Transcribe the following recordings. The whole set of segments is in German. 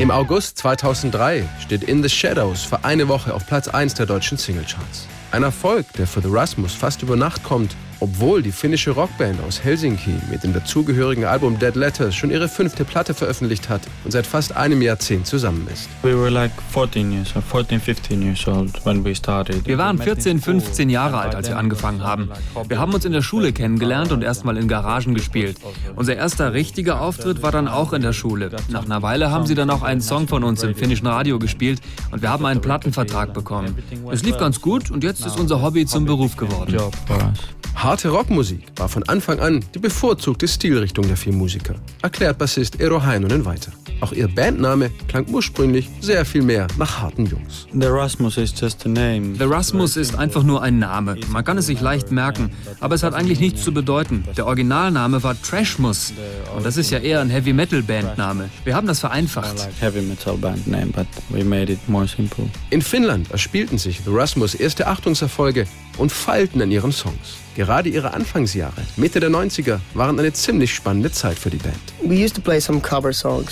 Im August 2003 steht In the Shadows für eine Woche auf Platz 1 der deutschen Singlecharts. Ein Erfolg, der für The Rasmus fast über Nacht kommt obwohl die finnische Rockband aus Helsinki mit dem dazugehörigen Album Dead Letters schon ihre fünfte Platte veröffentlicht hat und seit fast einem Jahrzehnt zusammen ist. Wir waren 14, 15 Jahre alt, als wir angefangen haben. Wir haben uns in der Schule kennengelernt und erstmal in Garagen gespielt. Unser erster richtiger Auftritt war dann auch in der Schule. Nach einer Weile haben sie dann auch einen Song von uns im finnischen Radio gespielt und wir haben einen Plattenvertrag bekommen. Es lief ganz gut und jetzt ist unser Hobby zum Beruf geworden. Harte Rockmusik war von Anfang an die bevorzugte Stilrichtung der vier Musiker, erklärt Bassist Eero Heinonen weiter. Auch ihr Bandname klang ursprünglich sehr viel mehr nach harten Jungs. The Rasmus is just a name. The Rasmus ist einfach nur ein Name. Man kann es sich leicht merken, aber es hat eigentlich nichts zu bedeuten. Der Originalname war Trashmus und das ist ja eher ein Heavy Metal Bandname. Wir haben das vereinfacht. Heavy Metal Band name, but we made it more simple. In Finnland erspielten sich The Rasmus erste Achtungserfolge und feilten an ihren Songs. Gerade ihre Anfangsjahre, Mitte der 90er, waren eine ziemlich spannende Zeit für die Band.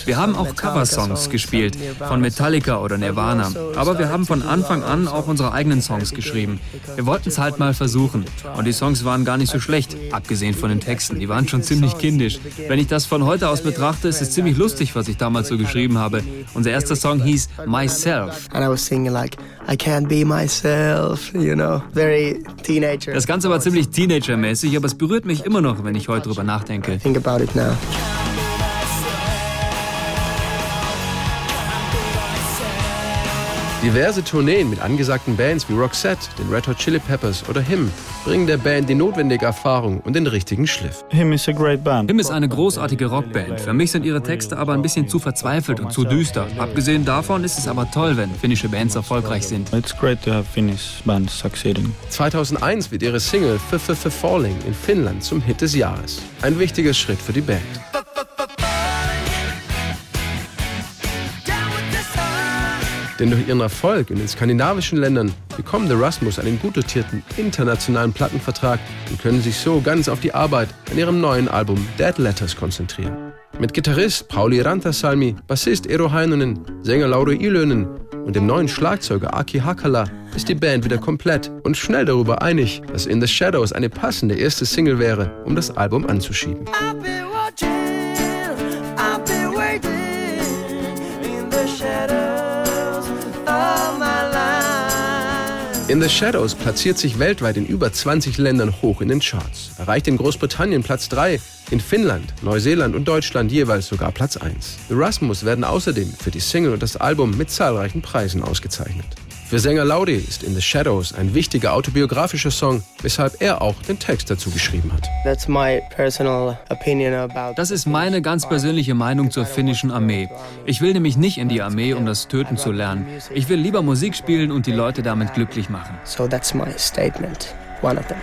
Wir haben auch Coversongs gespielt, von Metallica oder Nirvana. Aber wir haben von Anfang an auch unsere eigenen Songs geschrieben. Wir wollten es halt mal versuchen. Und die Songs waren gar nicht so schlecht, abgesehen von den Texten. Die waren schon ziemlich kindisch. Wenn ich das von heute aus betrachte, ist es ziemlich lustig, was ich damals so geschrieben habe. Unser erster Song hieß Myself. Das Ganze war ziemlich Teenager-mäßig, aber es berührt mich immer noch, wenn ich heute drüber nachdenke. Think about it now. Diverse Tourneen mit angesagten Bands wie Roxette, den Red Hot Chili Peppers oder Him bringen der Band die notwendige Erfahrung und den richtigen Schliff. Him is a great band. Him ist eine großartige Rockband. Für mich sind ihre Texte aber ein bisschen zu verzweifelt und zu düster. Abgesehen davon ist es aber toll, wenn finnische Bands erfolgreich sind. It's great to have Finnish bands succeeding. 2001 wird ihre Single F -F Falling in Finnland zum Hit des Jahres. Ein wichtiger Schritt für die Band. Denn durch ihren Erfolg in den skandinavischen Ländern bekommen The Rasmus einen gut dotierten internationalen Plattenvertrag und können sich so ganz auf die Arbeit an ihrem neuen Album Dead Letters konzentrieren. Mit Gitarrist Pauli Rantasalmi, Bassist Eero Heinonen, Sänger Lauri Ilönen und dem neuen Schlagzeuger Aki Hakala ist die Band wieder komplett und schnell darüber einig, dass In the Shadows eine passende erste Single wäre, um das Album anzuschieben. In the Shadows platziert sich weltweit in über 20 Ländern hoch in den Charts, erreicht in Großbritannien Platz 3, in Finnland, Neuseeland und Deutschland jeweils sogar Platz 1. The Rasmus werden außerdem für die Single und das Album mit zahlreichen Preisen ausgezeichnet. Für Sänger Laudi ist In the Shadows ein wichtiger autobiografischer Song, weshalb er auch den Text dazu geschrieben hat. Das ist meine ganz persönliche Meinung zur finnischen Armee. Ich will nämlich nicht in die Armee, um das Töten zu lernen. Ich will lieber Musik spielen und die Leute damit glücklich machen. So that's my statement. One of them.